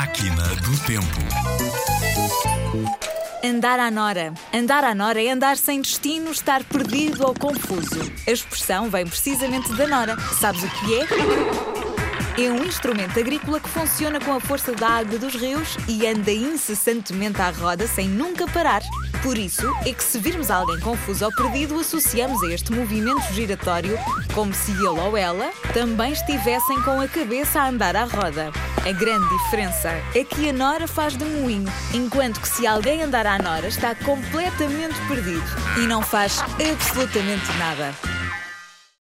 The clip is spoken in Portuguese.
Máquina do Tempo. Andar à nora. Andar à nora é andar sem destino, estar perdido ou confuso. A expressão vem precisamente da nora. Sabes o que é? É um instrumento agrícola que funciona com a força da água dos rios e anda incessantemente à roda sem nunca parar. Por isso é que se virmos alguém confuso ou perdido, associamos a este movimento giratório como se ele ou ela também estivessem com a cabeça a andar à roda. A grande diferença é que a nora faz de moinho, enquanto que se alguém andar à nora está completamente perdido e não faz absolutamente nada.